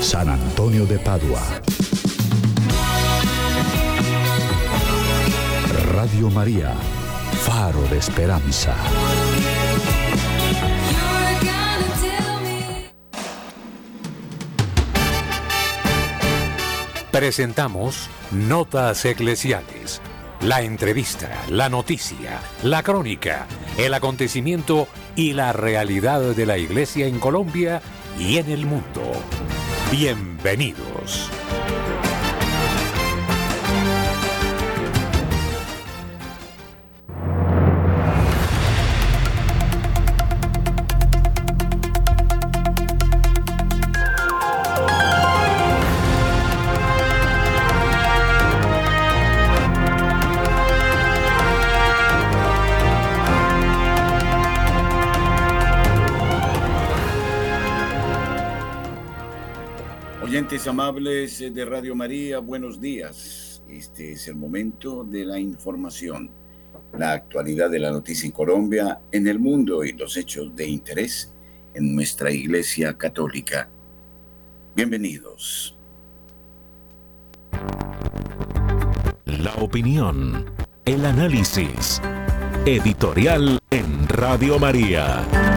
San Antonio de Padua. Radio María, Faro de Esperanza. Presentamos Notas Eclesiales. La entrevista, la noticia, la crónica, el acontecimiento y la realidad de la Iglesia en Colombia y en el mundo. Bienvenidos. Amables de Radio María, buenos días. Este es el momento de la información, la actualidad de la noticia en Colombia, en el mundo y los hechos de interés en nuestra Iglesia Católica. Bienvenidos. La opinión, el análisis, editorial en Radio María.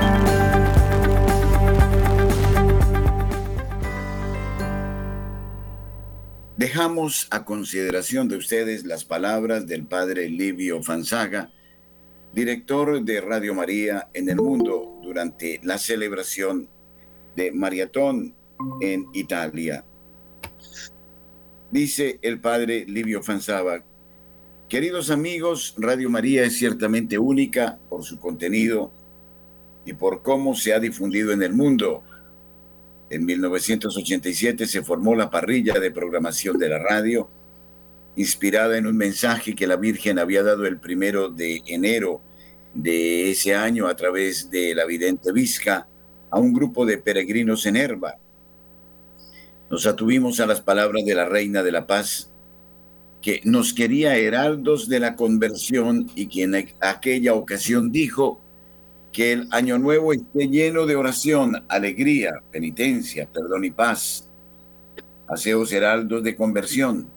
Dejamos a consideración de ustedes las palabras del padre Livio Fanzaga, director de Radio María en el mundo durante la celebración de Maratón en Italia. Dice el padre Livio Fanzaga, queridos amigos, Radio María es ciertamente única por su contenido y por cómo se ha difundido en el mundo en 1987 se formó la parrilla de programación de la radio, inspirada en un mensaje que la Virgen había dado el primero de enero de ese año a través de la vidente Vizca a un grupo de peregrinos en Herba. Nos atuvimos a las palabras de la Reina de la Paz, que nos quería heraldos de la conversión y que en aquella ocasión dijo, que el año nuevo esté lleno de oración, alegría, penitencia, perdón y paz. Aseos heraldos de conversión.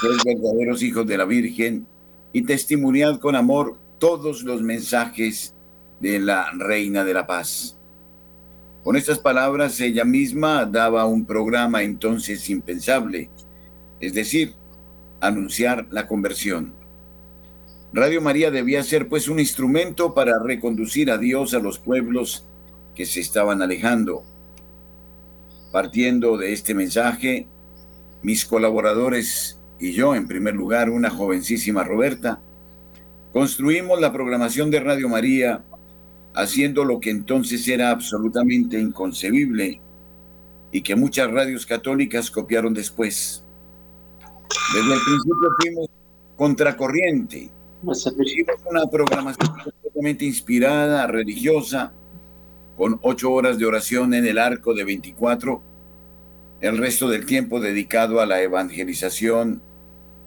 Sois verdaderos hijos de la Virgen y testimoniad con amor todos los mensajes de la Reina de la Paz. Con estas palabras ella misma daba un programa entonces impensable, es decir, anunciar la conversión. Radio María debía ser pues un instrumento para reconducir a Dios a los pueblos que se estaban alejando. Partiendo de este mensaje, mis colaboradores y yo, en primer lugar, una jovencísima Roberta, construimos la programación de Radio María haciendo lo que entonces era absolutamente inconcebible y que muchas radios católicas copiaron después. Desde el principio fuimos contracorriente una programación completamente inspirada, religiosa, con ocho horas de oración en el arco de 24, el resto del tiempo dedicado a la evangelización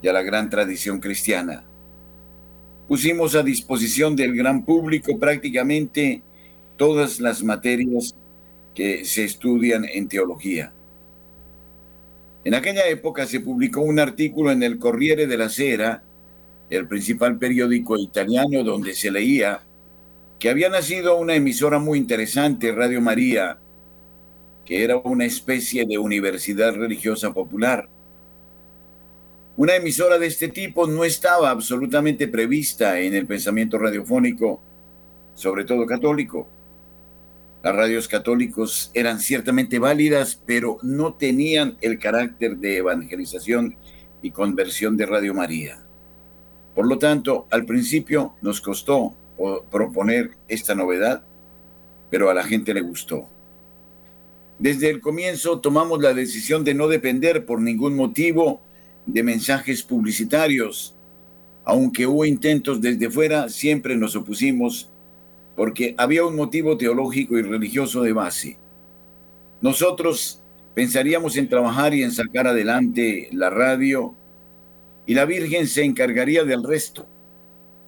y a la gran tradición cristiana. Pusimos a disposición del gran público prácticamente todas las materias que se estudian en teología. En aquella época se publicó un artículo en el Corriere de la Sera el principal periódico italiano donde se leía que había nacido una emisora muy interesante, Radio María, que era una especie de universidad religiosa popular. Una emisora de este tipo no estaba absolutamente prevista en el pensamiento radiofónico, sobre todo católico. Las radios católicos eran ciertamente válidas, pero no tenían el carácter de evangelización y conversión de Radio María. Por lo tanto, al principio nos costó proponer esta novedad, pero a la gente le gustó. Desde el comienzo tomamos la decisión de no depender por ningún motivo de mensajes publicitarios. Aunque hubo intentos desde fuera, siempre nos opusimos porque había un motivo teológico y religioso de base. Nosotros pensaríamos en trabajar y en sacar adelante la radio y la Virgen se encargaría del resto.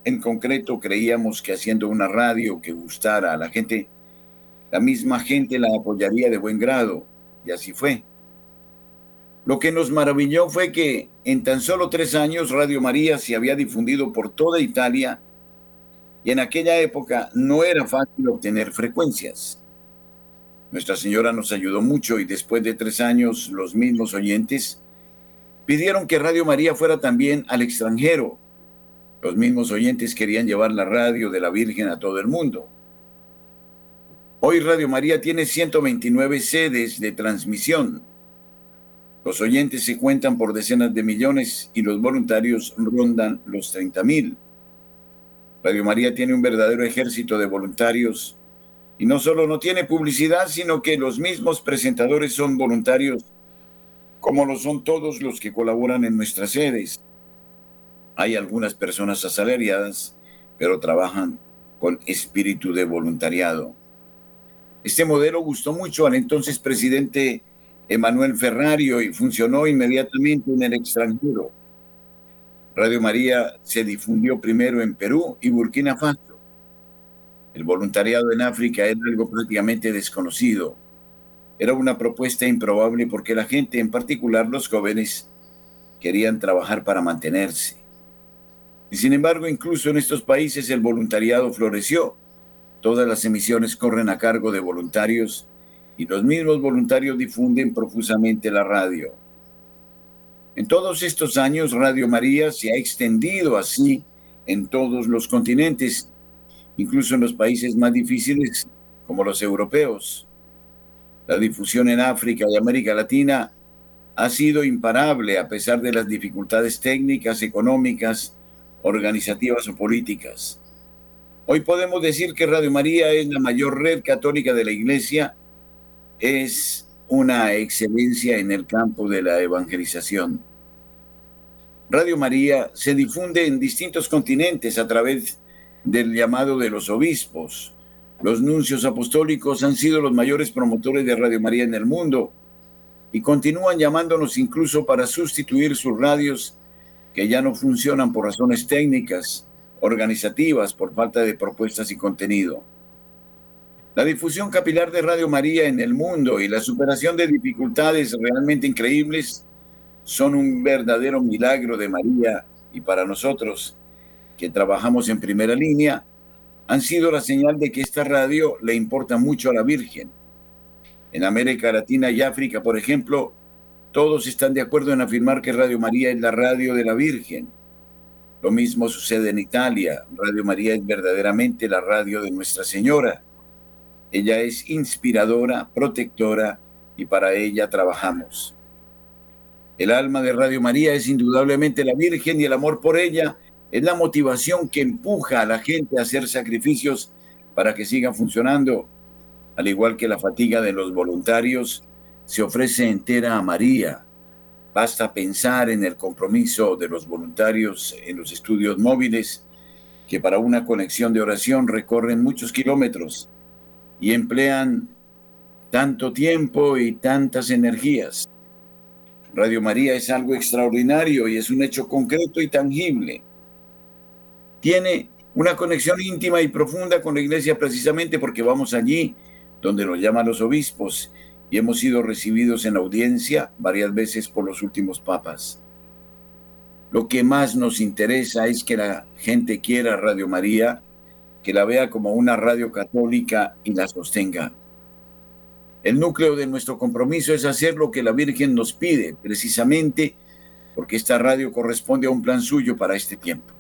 En concreto, creíamos que haciendo una radio que gustara a la gente, la misma gente la apoyaría de buen grado, y así fue. Lo que nos maravilló fue que en tan solo tres años Radio María se había difundido por toda Italia y en aquella época no era fácil obtener frecuencias. Nuestra Señora nos ayudó mucho y después de tres años los mismos oyentes pidieron que Radio María fuera también al extranjero. Los mismos oyentes querían llevar la radio de la Virgen a todo el mundo. Hoy Radio María tiene 129 sedes de transmisión los oyentes se cuentan por decenas de millones y los voluntarios rondan los 30 mil. Radio María tiene un verdadero ejército de voluntarios y no solo no tiene publicidad, sino que los mismos presentadores son voluntarios, como lo son todos los que colaboran en nuestras sedes. Hay algunas personas asalariadas, pero trabajan con espíritu de voluntariado. Este modelo gustó mucho al entonces presidente Emanuel Ferrario y funcionó inmediatamente en el extranjero. Radio María se difundió primero en Perú y Burkina Faso. El voluntariado en África era algo prácticamente desconocido. Era una propuesta improbable porque la gente, en particular los jóvenes, querían trabajar para mantenerse. Y sin embargo, incluso en estos países el voluntariado floreció. Todas las emisiones corren a cargo de voluntarios y los mismos voluntarios difunden profusamente la radio. En todos estos años, Radio María se ha extendido así en todos los continentes, incluso en los países más difíciles como los europeos. La difusión en África y América Latina ha sido imparable a pesar de las dificultades técnicas, económicas, organizativas o políticas. Hoy podemos decir que Radio María es la mayor red católica de la Iglesia es una excelencia en el campo de la evangelización. Radio María se difunde en distintos continentes a través del llamado de los obispos. Los nuncios apostólicos han sido los mayores promotores de Radio María en el mundo y continúan llamándonos incluso para sustituir sus radios que ya no funcionan por razones técnicas, organizativas, por falta de propuestas y contenido. La difusión capilar de Radio María en el mundo y la superación de dificultades realmente increíbles son un verdadero milagro de María y para nosotros que trabajamos en primera línea han sido la señal de que esta radio le importa mucho a la Virgen. En América Latina y África, por ejemplo, todos están de acuerdo en afirmar que Radio María es la radio de la Virgen. Lo mismo sucede en Italia. Radio María es verdaderamente la radio de Nuestra Señora. Ella es inspiradora, protectora y para ella trabajamos. El alma de Radio María es indudablemente la Virgen y el amor por ella es la motivación que empuja a la gente a hacer sacrificios para que siga funcionando, al igual que la fatiga de los voluntarios se ofrece entera a María. Basta pensar en el compromiso de los voluntarios en los estudios móviles, que para una conexión de oración recorren muchos kilómetros y emplean tanto tiempo y tantas energías. Radio María es algo extraordinario y es un hecho concreto y tangible. Tiene una conexión íntima y profunda con la iglesia precisamente porque vamos allí donde nos llaman los obispos y hemos sido recibidos en audiencia varias veces por los últimos papas. Lo que más nos interesa es que la gente quiera Radio María que la vea como una radio católica y la sostenga. El núcleo de nuestro compromiso es hacer lo que la Virgen nos pide, precisamente porque esta radio corresponde a un plan suyo para este tiempo.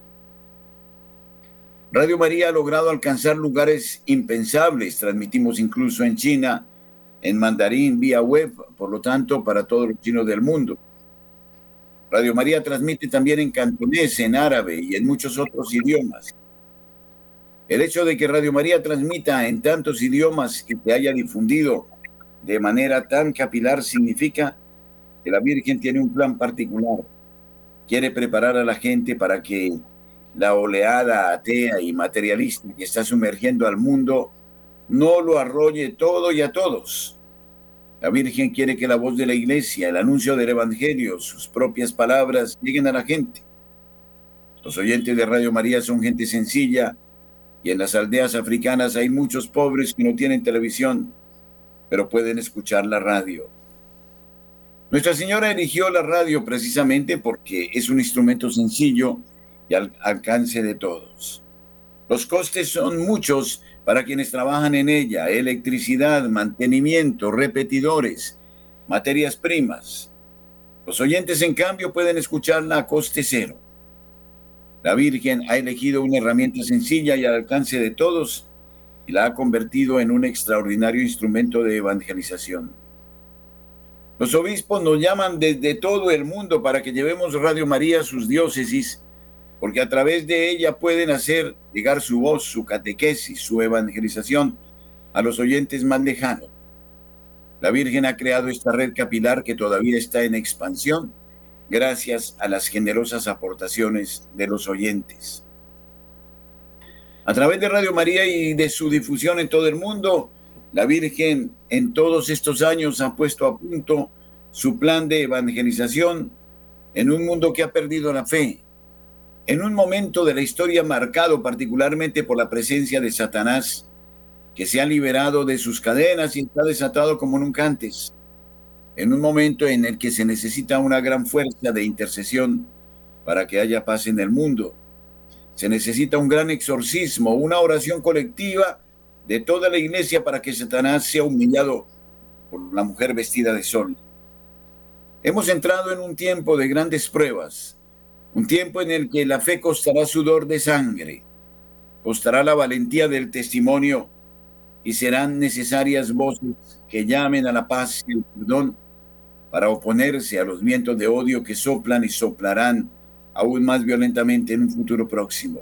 Radio María ha logrado alcanzar lugares impensables, transmitimos incluso en China, en mandarín, vía web, por lo tanto, para todos los chinos del mundo. Radio María transmite también en cantonés, en árabe y en muchos otros idiomas. El hecho de que Radio María transmita en tantos idiomas y se haya difundido de manera tan capilar significa que la Virgen tiene un plan particular. Quiere preparar a la gente para que la oleada atea y materialista que está sumergiendo al mundo no lo arrolle todo y a todos. La Virgen quiere que la voz de la iglesia, el anuncio del Evangelio, sus propias palabras lleguen a la gente. Los oyentes de Radio María son gente sencilla, y en las aldeas africanas hay muchos pobres que no tienen televisión, pero pueden escuchar la radio. Nuestra Señora eligió la radio precisamente porque es un instrumento sencillo y al alcance de todos. Los costes son muchos para quienes trabajan en ella, electricidad, mantenimiento, repetidores, materias primas. Los oyentes, en cambio, pueden escucharla a coste cero. La Virgen ha elegido una herramienta sencilla y al alcance de todos y la ha convertido en un extraordinario instrumento de evangelización. Los obispos nos llaman desde todo el mundo para que llevemos Radio María a sus diócesis, porque a través de ella pueden hacer llegar su voz, su catequesis, su evangelización a los oyentes más lejanos. La Virgen ha creado esta red capilar que todavía está en expansión gracias a las generosas aportaciones de los oyentes. A través de Radio María y de su difusión en todo el mundo, la Virgen en todos estos años ha puesto a punto su plan de evangelización en un mundo que ha perdido la fe, en un momento de la historia marcado particularmente por la presencia de Satanás, que se ha liberado de sus cadenas y está desatado como nunca antes, en un momento en el que se necesita una gran fuerza de intercesión para que haya paz en el mundo se necesita un gran exorcismo, una oración colectiva de toda la iglesia para que Satanás sea humillado por la mujer vestida de sol. Hemos entrado en un tiempo de grandes pruebas, un tiempo en el que la fe costará sudor de sangre, costará la valentía del testimonio y serán necesarias voces que llamen a la paz y el perdón para oponerse a los vientos de odio que soplan y soplarán aún más violentamente en un futuro próximo.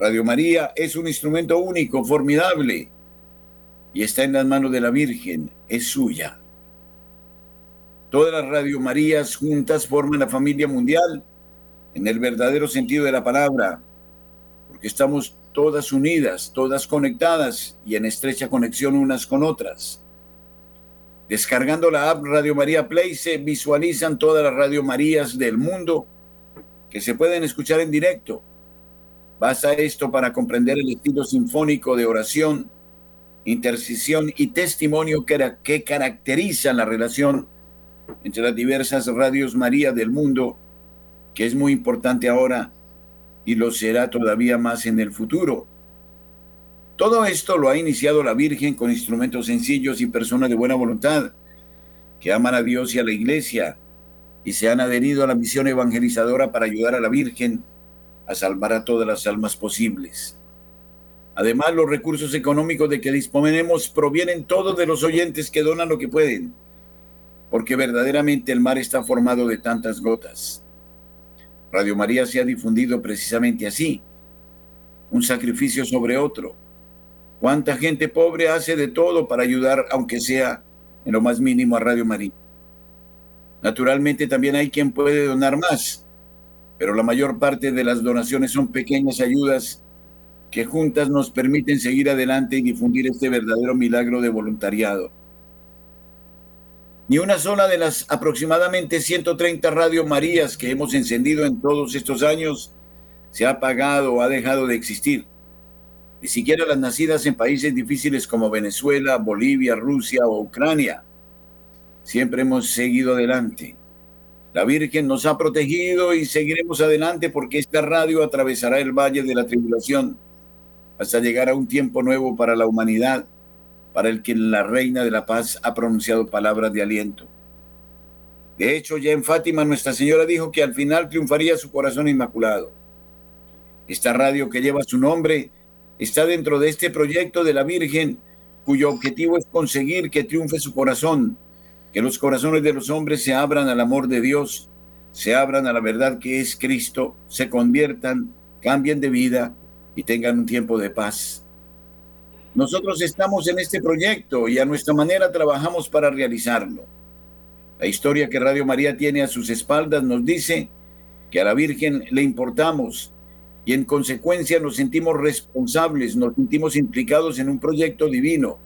Radio María es un instrumento único, formidable, y está en las manos de la Virgen, es suya. Todas las Radio Marías juntas forman la familia mundial en el verdadero sentido de la palabra, porque estamos todas unidas, todas conectadas y en estrecha conexión unas con otras. Descargando la app Radio María Play se visualizan todas las Radio Marías del mundo que se pueden escuchar en directo. Basta esto para comprender el estilo sinfónico de oración, intercesión y testimonio que, que caracteriza la relación entre las diversas radios María del mundo, que es muy importante ahora y lo será todavía más en el futuro. Todo esto lo ha iniciado la Virgen con instrumentos sencillos y personas de buena voluntad, que aman a Dios y a la Iglesia, y se han adherido a la misión evangelizadora para ayudar a la Virgen a salvar a todas las almas posibles. Además, los recursos económicos de que disponemos provienen todos de los oyentes que donan lo que pueden, porque verdaderamente el mar está formado de tantas gotas. Radio María se ha difundido precisamente así, un sacrificio sobre otro. ¿Cuánta gente pobre hace de todo para ayudar, aunque sea en lo más mínimo, a Radio María? Naturalmente también hay quien puede donar más, pero la mayor parte de las donaciones son pequeñas ayudas que juntas nos permiten seguir adelante y difundir este verdadero milagro de voluntariado. Ni una sola de las aproximadamente 130 Radio Marías que hemos encendido en todos estos años se ha apagado o ha dejado de existir. Ni siquiera las nacidas en países difíciles como Venezuela, Bolivia, Rusia o Ucrania siempre hemos seguido adelante. La Virgen nos ha protegido y seguiremos adelante porque esta radio atravesará el valle de la tribulación hasta llegar a un tiempo nuevo para la humanidad, para el que la Reina de la Paz ha pronunciado palabras de aliento. De hecho, ya en Fátima Nuestra Señora dijo que al final triunfaría su corazón inmaculado. Esta radio que lleva su nombre está dentro de este proyecto de la Virgen cuyo objetivo es conseguir que triunfe su corazón que los corazones de los hombres se abran al amor de Dios, se abran a la verdad que es Cristo, se conviertan, cambien de vida y tengan un tiempo de paz. Nosotros estamos en este proyecto y a nuestra manera trabajamos para realizarlo. La historia que Radio María tiene a sus espaldas nos dice que a la Virgen le importamos y en consecuencia nos sentimos responsables, nos sentimos implicados en un proyecto divino.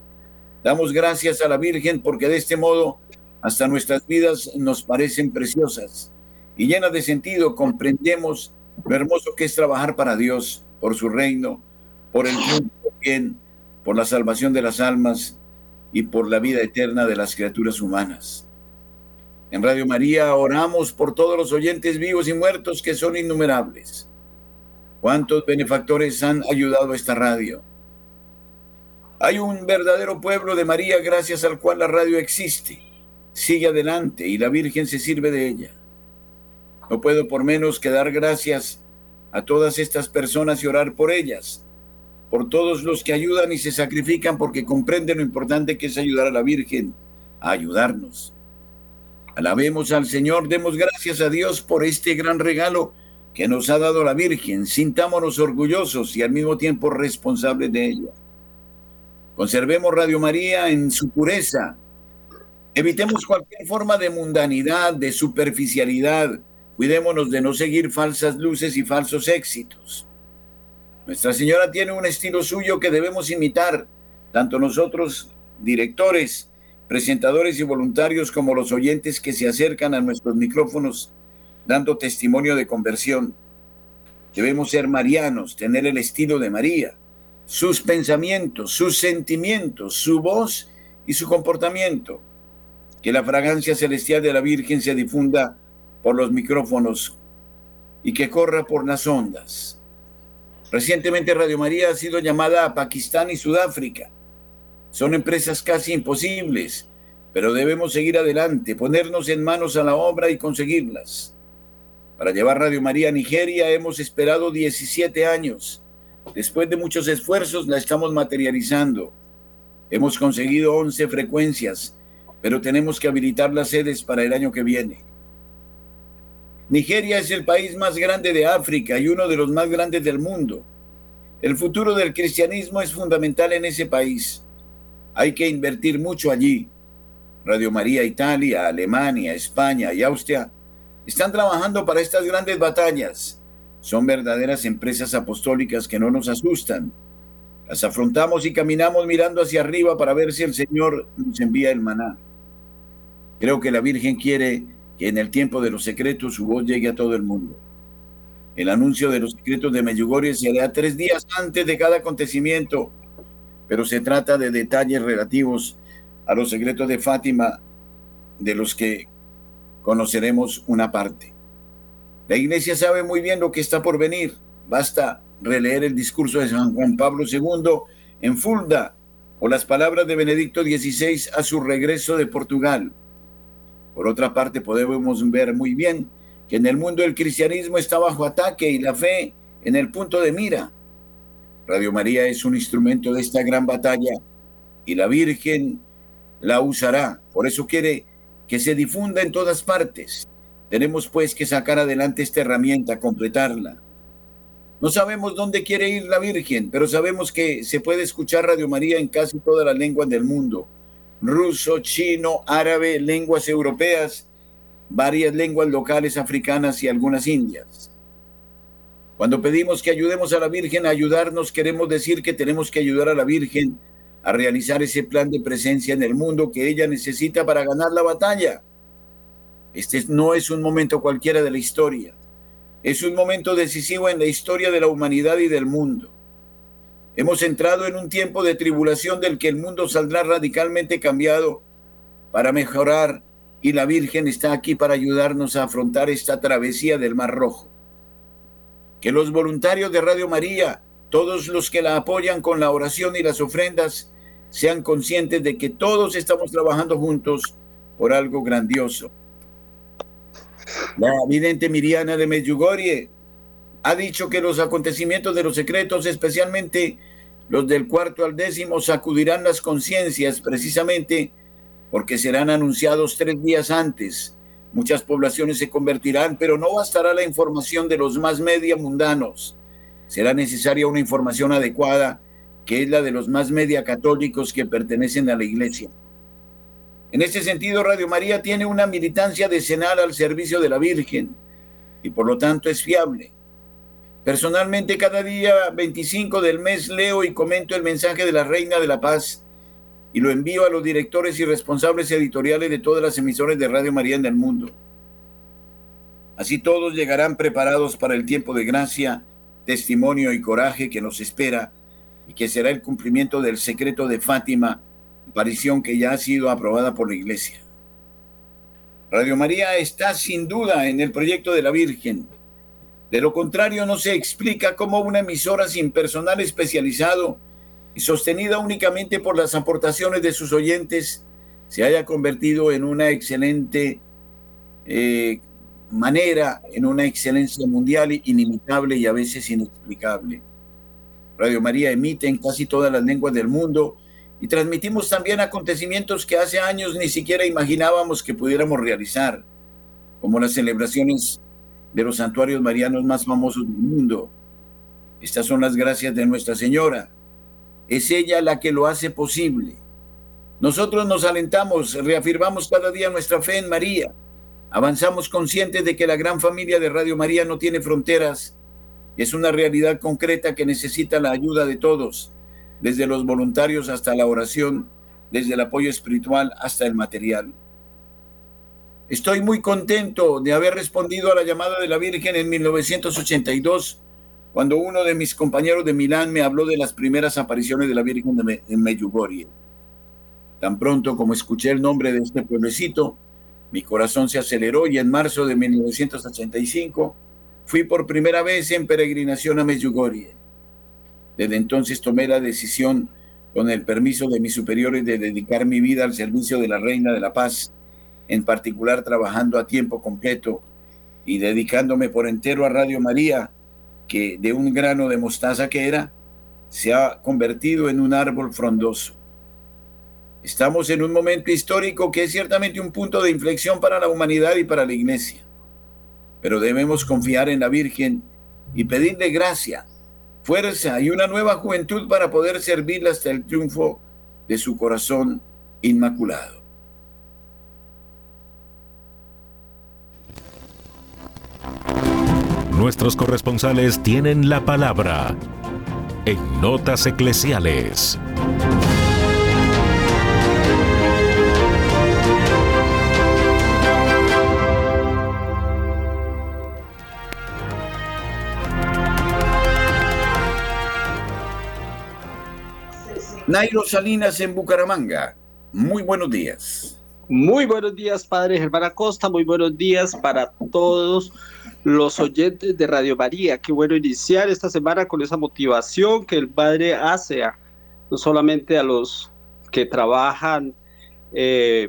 Damos gracias a la Virgen porque de este modo hasta nuestras vidas nos parecen preciosas y llenas de sentido. Comprendemos lo hermoso que es trabajar para Dios, por su reino, por el bien, por la salvación de las almas y por la vida eterna de las criaturas humanas. En Radio María oramos por todos los oyentes vivos y muertos que son innumerables. ¿Cuántos benefactores han ayudado a esta radio? Hay un verdadero pueblo de María gracias al cual la radio existe. Sigue adelante y la Virgen se sirve de ella. No puedo por menos que dar gracias a todas estas personas y orar por ellas, por todos los que ayudan y se sacrifican porque comprenden lo importante que es ayudar a la Virgen a ayudarnos. Alabemos al Señor, demos gracias a Dios por este gran regalo que nos ha dado la Virgen. Sintámonos orgullosos y al mismo tiempo responsables de ella. Conservemos Radio María en su pureza. Evitemos cualquier forma de mundanidad, de superficialidad. Cuidémonos de no seguir falsas luces y falsos éxitos. Nuestra Señora tiene un estilo suyo que debemos imitar, tanto nosotros, directores, presentadores y voluntarios como los oyentes que se acercan a nuestros micrófonos dando testimonio de conversión. Debemos ser marianos, tener el estilo de María, sus pensamientos, sus sentimientos, su voz y su comportamiento. Que la fragancia celestial de la Virgen se difunda por los micrófonos y que corra por las ondas. Recientemente Radio María ha sido llamada a Pakistán y Sudáfrica son empresas casi imposibles, pero debemos seguir adelante, ponernos en manos a la obra y conseguirlas. Para llevar Radio María a Nigeria hemos esperado 17 años. Después de muchos esfuerzos la estamos materializando. Hemos conseguido 11 frecuencias, pero tenemos que habilitar las sedes para el año que viene. Nigeria es el país más grande de África y uno de los más grandes del mundo. El futuro del cristianismo es fundamental en ese país. Hay que invertir mucho allí. Radio María Italia, Alemania, España y Austria están trabajando para estas grandes batallas. Son verdaderas empresas apostólicas que no nos asustan. Las afrontamos y caminamos mirando hacia arriba para ver si el Señor nos envía el maná. Creo que la Virgen quiere que en el tiempo de los secretos su voz llegue a todo el mundo. El anuncio de los secretos de Medjugorje se hará tres días antes de cada acontecimiento pero se trata de detalles relativos a los secretos de Fátima, de los que conoceremos una parte. La iglesia sabe muy bien lo que está por venir. Basta releer el discurso de San Juan Pablo II en Fulda o las palabras de Benedicto XVI a su regreso de Portugal. Por otra parte, podemos ver muy bien que en el mundo el cristianismo está bajo ataque y la fe en el punto de mira. Radio María es un instrumento de esta gran batalla y la Virgen la usará. Por eso quiere que se difunda en todas partes. Tenemos pues que sacar adelante esta herramienta, completarla. No sabemos dónde quiere ir la Virgen, pero sabemos que se puede escuchar Radio María en casi todas las lenguas del mundo. Ruso, chino, árabe, lenguas europeas, varias lenguas locales africanas y algunas indias. Cuando pedimos que ayudemos a la Virgen a ayudarnos, queremos decir que tenemos que ayudar a la Virgen a realizar ese plan de presencia en el mundo que ella necesita para ganar la batalla. Este no es un momento cualquiera de la historia. Es un momento decisivo en la historia de la humanidad y del mundo. Hemos entrado en un tiempo de tribulación del que el mundo saldrá radicalmente cambiado para mejorar y la Virgen está aquí para ayudarnos a afrontar esta travesía del Mar Rojo que los voluntarios de Radio María, todos los que la apoyan con la oración y las ofrendas, sean conscientes de que todos estamos trabajando juntos por algo grandioso. La vidente Miriana de Medjugorje ha dicho que los acontecimientos de los secretos, especialmente los del cuarto al décimo, sacudirán las conciencias precisamente porque serán anunciados tres días antes Muchas poblaciones se convertirán, pero no bastará la información de los más media mundanos. Será necesaria una información adecuada, que es la de los más media católicos que pertenecen a la Iglesia. En este sentido, Radio María tiene una militancia decenal al servicio de la Virgen y por lo tanto es fiable. Personalmente, cada día 25 del mes leo y comento el mensaje de la Reina de la Paz y lo envío a los directores y responsables editoriales de todas las emisoras de Radio María en el mundo. Así todos llegarán preparados para el tiempo de gracia, testimonio y coraje que nos espera y que será el cumplimiento del secreto de Fátima, aparición que ya ha sido aprobada por la Iglesia. Radio María está sin duda en el proyecto de la Virgen. De lo contrario, no se explica cómo una emisora sin personal especializado y sostenida únicamente por las aportaciones de sus oyentes se haya convertido en una excelente eh, manera, en una excelencia mundial inimitable y a veces inexplicable. Radio María emite en casi todas las lenguas del mundo y transmitimos también acontecimientos que hace años ni siquiera imaginábamos que pudiéramos realizar, como las celebraciones de los santuarios marianos más famosos del mundo. Estas son las gracias de Nuestra Señora. Es ella la que lo hace posible. Nosotros nos alentamos, reafirmamos cada día nuestra fe en María. Avanzamos conscientes de que la gran familia de Radio María no tiene fronteras es una realidad concreta que necesita la ayuda de todos desde los voluntarios hasta la oración, desde el apoyo espiritual hasta el material. Estoy muy contento de haber respondido a la llamada de la Virgen en 1982, cuando uno de mis compañeros de Milán me habló de las primeras apariciones de la Virgen en Medjugorje. Tan pronto como escuché el nombre de este pueblecito, mi corazón se aceleró y en marzo de 1985 fui por primera vez en peregrinación a Medjugorje. Desde entonces tomé la decisión, con el permiso de mis superiores, de dedicar mi vida al servicio de la Reina de la Paz, en particular trabajando a tiempo completo y dedicándome por entero a Radio María, que de un grano de mostaza que era, se ha convertido en un árbol frondoso. Estamos en un momento histórico que es ciertamente un punto de inflexión para la humanidad y para la iglesia, pero debemos confiar en la Virgen y pedirle gracia fuerza y una nueva juventud para poder servirle hasta el triunfo de su corazón inmaculado. Nuestros corresponsales tienen la palabra en Notas Eclesiales. Nairo Salinas en Bucaramanga. Muy buenos días. Muy buenos días, Padre Germán Acosta. Muy buenos días para todos los oyentes de Radio María. Qué bueno iniciar esta semana con esa motivación que el Padre hace no solamente a los que trabajan eh,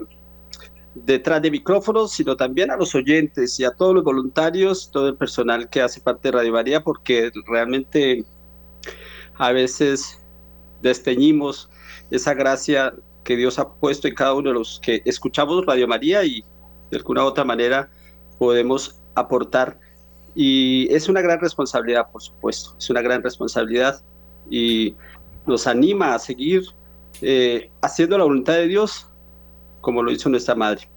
detrás de micrófonos, sino también a los oyentes y a todos los voluntarios, todo el personal que hace parte de Radio María, porque realmente a veces desteñimos esa gracia que Dios ha puesto en cada uno de los que escuchamos Radio María y de alguna u otra manera podemos aportar. Y es una gran responsabilidad, por supuesto, es una gran responsabilidad y nos anima a seguir eh, haciendo la voluntad de Dios como lo hizo nuestra madre.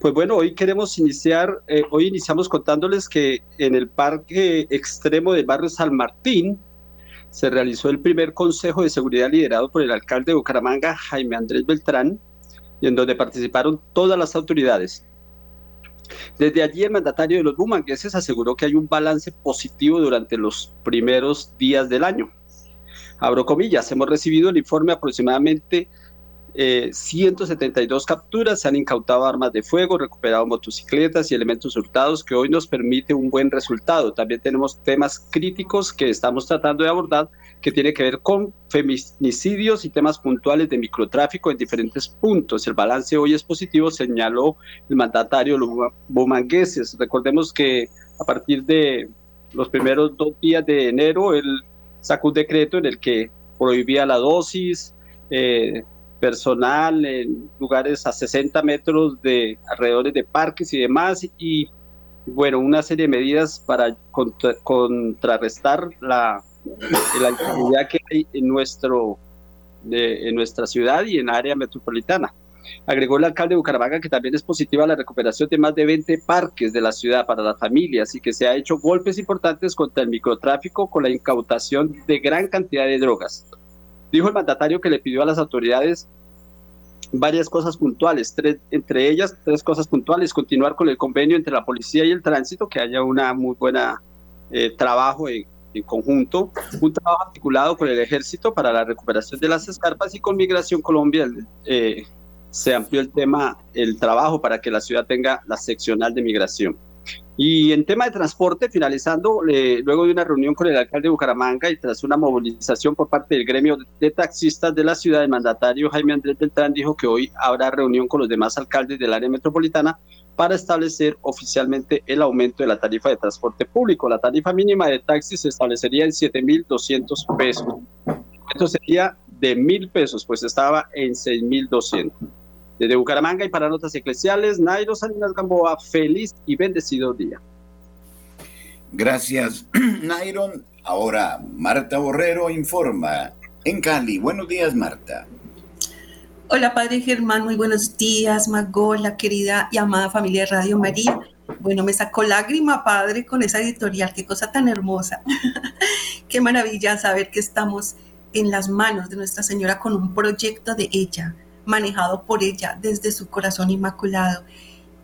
Pues bueno, hoy queremos iniciar, eh, hoy iniciamos contándoles que en el parque extremo del barrio San Martín, se realizó el primer Consejo de Seguridad liderado por el alcalde de Bucaramanga, Jaime Andrés Beltrán, y en donde participaron todas las autoridades. Desde allí el mandatario de los bumangueses aseguró que hay un balance positivo durante los primeros días del año. Abro comillas, hemos recibido el informe aproximadamente 172 eh, capturas, se han incautado armas de fuego, recuperado motocicletas y elementos hurtados que hoy nos permite un buen resultado. También tenemos temas críticos que estamos tratando de abordar que tiene que ver con feminicidios y temas puntuales de microtráfico en diferentes puntos. El balance hoy es positivo, señaló el mandatario Bumangueses. Recordemos que a partir de los primeros dos días de enero, él sacó un decreto en el que prohibía la dosis, eh, personal en lugares a 60 metros de alrededores de parques y demás y bueno, una serie de medidas para contrarrestar la, la que hay en, nuestro, en nuestra ciudad y en área metropolitana. Agregó el alcalde de Bucaramanga que también es positiva la recuperación de más de 20 parques de la ciudad para las familias y que se ha hecho golpes importantes contra el microtráfico con la incautación de gran cantidad de drogas. Dijo el mandatario que le pidió a las autoridades varias cosas puntuales, entre ellas tres cosas puntuales, continuar con el convenio entre la policía y el tránsito, que haya una muy buena eh, trabajo en, conjunto, un trabajo articulado con el ejército para la recuperación de las escarpas y con Migración Colombia, eh, se amplió el tema, el trabajo para que la ciudad tenga la seccional de migración. Y en tema de transporte, finalizando, luego de una reunión con el alcalde de Bucaramanga y tras una movilización por parte del gremio de taxistas de la ciudad, el mandatario Jaime Andrés Beltrán dijo que hoy habrá reunión con los demás alcaldes del área metropolitana para establecer oficialmente el aumento de la tarifa de transporte público. La tarifa mínima de taxis se establecería en 7.200 pesos. Esto sería de mil pesos, pues estaba en 6.200. Desde Bucaramanga y para notas eclesiales, Nairo Salinas Gamboa, feliz y bendecido día. Gracias, Nairo. Ahora, Marta Borrero informa en Cali. Buenos días, Marta. Hola, Padre Germán, muy buenos días, Magola, querida y amada familia de Radio María. Bueno, me sacó lágrima, Padre, con esa editorial, qué cosa tan hermosa. qué maravilla saber que estamos en las manos de Nuestra Señora con un proyecto de ella, manejado por ella desde su corazón inmaculado.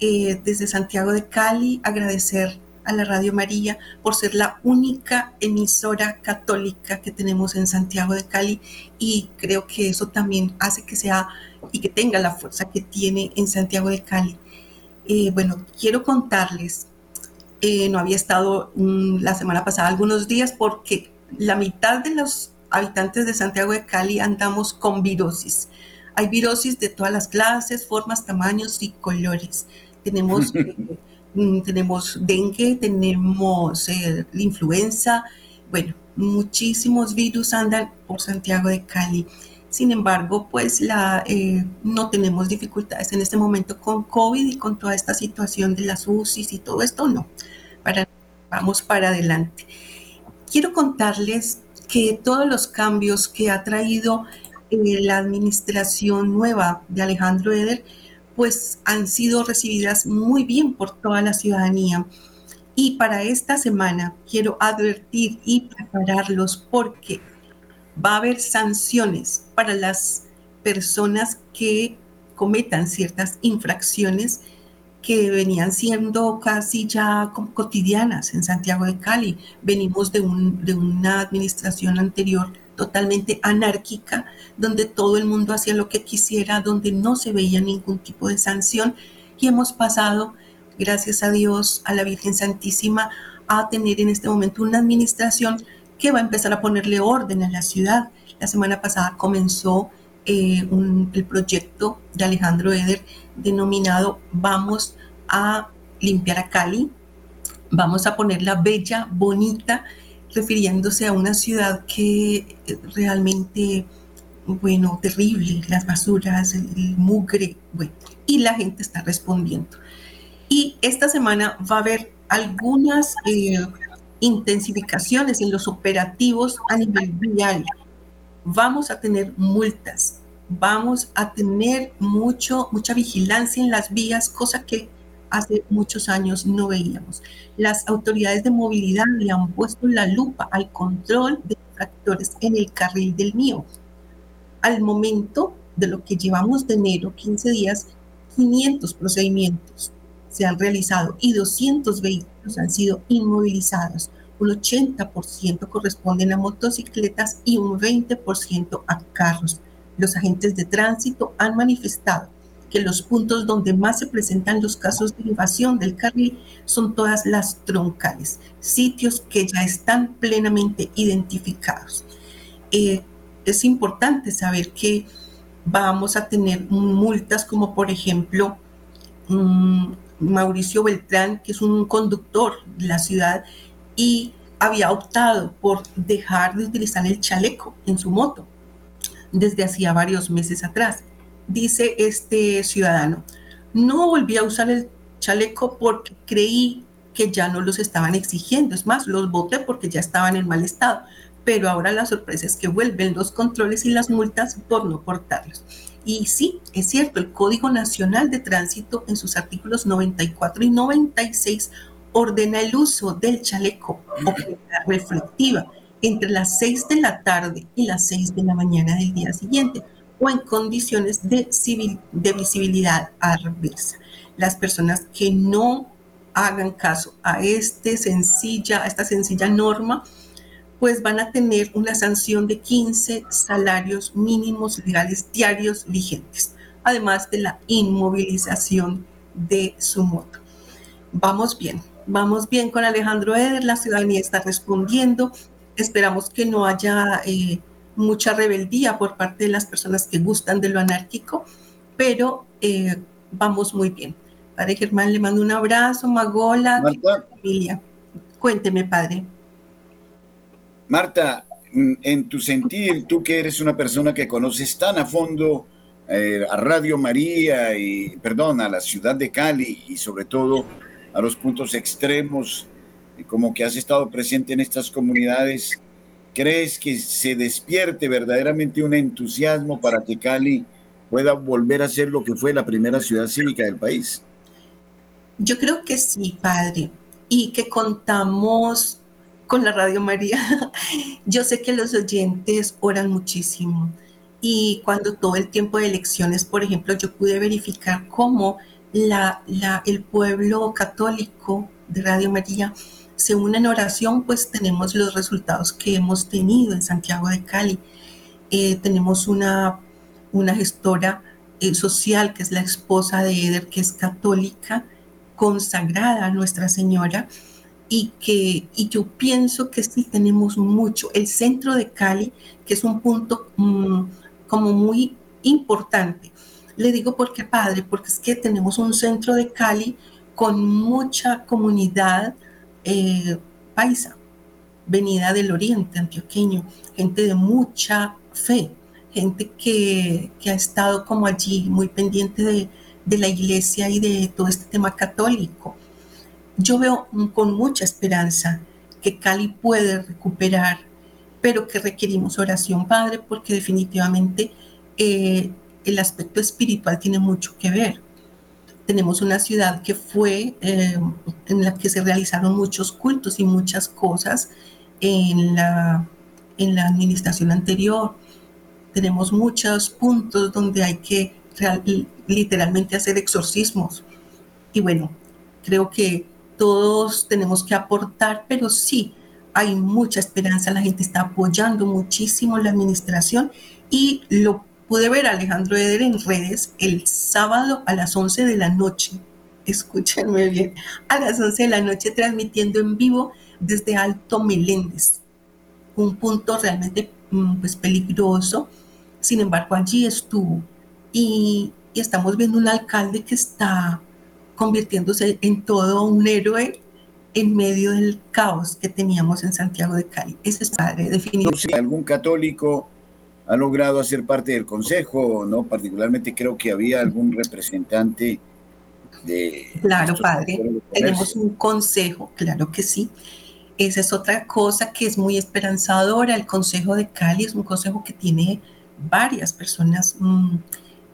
Eh, desde Santiago de Cali, agradecer a la Radio María por ser la única emisora católica que tenemos en Santiago de Cali y creo que eso también hace que sea y que tenga la fuerza que tiene en Santiago de Cali. Eh, bueno, quiero contarles, eh, no había estado mm, la semana pasada algunos días porque la mitad de los habitantes de Santiago de Cali andamos con virosis. Hay virosis de todas las clases, formas, tamaños y colores. Tenemos, eh, mm, tenemos dengue, tenemos eh, la influenza, bueno, muchísimos virus andan por Santiago de Cali. Sin embargo, pues la, eh, no tenemos dificultades en este momento con COVID y con toda esta situación de las UCIs y todo esto, no. Para, vamos para adelante. Quiero contarles que todos los cambios que ha traído eh, la administración nueva de Alejandro Eder, pues han sido recibidas muy bien por toda la ciudadanía. Y para esta semana quiero advertir y prepararlos porque va a haber sanciones para las personas que cometan ciertas infracciones que venían siendo casi ya cotidianas en Santiago de Cali. Venimos de, un, de una administración anterior totalmente anárquica, donde todo el mundo hacía lo que quisiera, donde no se veía ningún tipo de sanción y hemos pasado, gracias a Dios, a la Virgen Santísima, a tener en este momento una administración que va a empezar a ponerle orden a la ciudad. La semana pasada comenzó eh, el proyecto de Alejandro Eder denominado Vamos a limpiar a Cali, vamos a ponerla bella, bonita refiriéndose a una ciudad que eh, realmente, bueno, terrible, las basuras, el, mugre, bueno, y la gente está respondiendo. Y esta semana va a haber algunas eh, intensificaciones en los operativos a nivel vial. Vamos a tener multas, vamos a tener mucho, mucha vigilancia en las vías, cosa que hace muchos años no veíamos. Las autoridades de movilidad le han puesto la lupa al control de tractores en el carril del mío. Al momento de lo que llevamos de enero, 15 días, 500 procedimientos se han realizado y 200 vehículos han sido inmovilizados. Un 80% corresponden a motocicletas y un 20% a carros. Los agentes de tránsito han manifestado que los puntos donde más se presentan los casos de invasión del carril son todas las troncales, sitios que ya están plenamente identificados. Eh, es importante saber que vamos a tener multas como por ejemplo mm, Mauricio Beltrán, que es un conductor de la ciudad y había optado por dejar de utilizar el chaleco en su moto desde hacía varios meses atrás dice este ciudadano, no volví a usar el chaleco porque creí que ya no los estaban exigiendo. Es más, los voté porque ya estaban en mal estado. Pero ahora la sorpresa es que vuelven los controles y las multas por no portarlos. Y sí, es cierto, el Código Nacional de Tránsito en sus artículos 94 y 96 ordena el uso del chaleco o reflectiva entre las 6 de la tarde y las 6 de la mañana del día siguiente o en condiciones de, civil, de visibilidad adversa. Las personas que no hagan caso a, este a esta sencilla norma, pues van a tener una sanción de 15 salarios mínimos legales diarios vigentes. además de la inmovilización de su moto. Vamos bien, vamos bien con Alejandro Eder, la ciudadanía está respondiendo, esperamos que no haya eh, mucha rebeldía por parte de las personas que gustan de lo anárquico, pero eh, vamos muy bien. Padre Germán, le mando un abrazo, Magola, familia. Cuénteme, padre. Marta, en tu sentir, tú que eres una persona que conoces tan a fondo eh, a Radio María y, perdón, a la ciudad de Cali y sobre todo a los puntos extremos, como que has estado presente en estas comunidades, ¿crees que se despierte verdaderamente un entusiasmo para que Cali pueda volver a ser lo que fue la primera ciudad cívica del país? Yo creo que sí, padre, y que contamos con la Radio María. Yo sé que los oyentes oran muchísimo y cuando todo el tiempo de elecciones, por ejemplo, yo pude verificar cómo el pueblo católico de Radio María se une en oración, pues tenemos los resultados que hemos tenido en Santiago de Cali. Eh, tenemos una, una gestora eh, social que es la esposa de Eder, que es católica, consagrada a Nuestra Señora y que y yo pienso que sí tenemos mucho. El centro de Cali, que es un punto mm, como muy importante. Le digo porque padre, porque es que tenemos un centro de Cali con mucha comunidad eh, paisa, venida del oriente antioqueño, gente de mucha fe, gente que, que ha estado como allí muy pendiente de, de la iglesia y de todo este tema católico. Yo veo con mucha esperanza que Cali puede recuperar, pero que requerimos oración, Padre, porque definitivamente eh, el aspecto espiritual tiene mucho que ver. Tenemos una ciudad que fue eh, en la que se realizaron muchos cultos y muchas cosas en la, en la administración anterior. Tenemos muchos puntos donde hay que literalmente hacer exorcismos. Y bueno, creo que todos tenemos que aportar, pero sí, hay mucha esperanza, la gente está apoyando muchísimo la administración y lo pude ver Alejandro Eder en redes el sábado a las 11 de la noche. Escúchenme bien, a las 11 de la noche transmitiendo en vivo desde Alto Meléndez, un punto realmente mm, pues, peligroso. Sin embargo, allí estuvo y, estamos viendo un alcalde que está convirtiéndose en todo un héroe en medio del caos que teníamos en Santiago de Cali. Ese es padre, definitivamente. ¿Algún católico ha logrado hacer parte del consejo? no Particularmente creo que había algún representante de... Claro, padre. Tenemos un consejo, claro que sí. Esa es otra cosa que es muy esperanzadora. El Consejo de Cali es un consejo que tiene varias personas mm,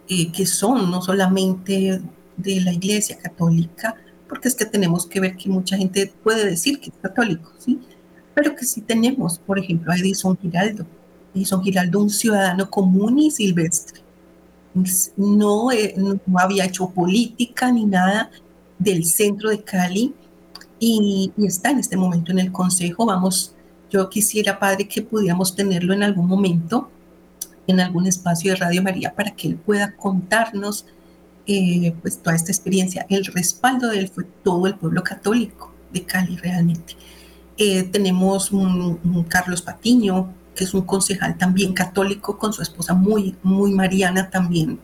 eh, que son no solamente de la Iglesia Católica, porque es que tenemos que ver que mucha gente puede decir que es católico, ¿sí? Pero que sí tenemos, por ejemplo, a Edison Giraldo. Edison Giraldo, un ciudadano común y silvestre. No, eh, no había hecho política ni nada del centro de Cali y, y está en este momento en el consejo. Vamos, yo quisiera, padre, que pudiéramos tenerlo en algún momento en algún espacio de Radio María para que él pueda contarnos eh, pues toda esta experiencia. El respaldo de él fue todo el pueblo católico de Cali realmente. Eh, tenemos un, Carlos Patiño, que es un concejal también católico, con su esposa muy, muy mariana también.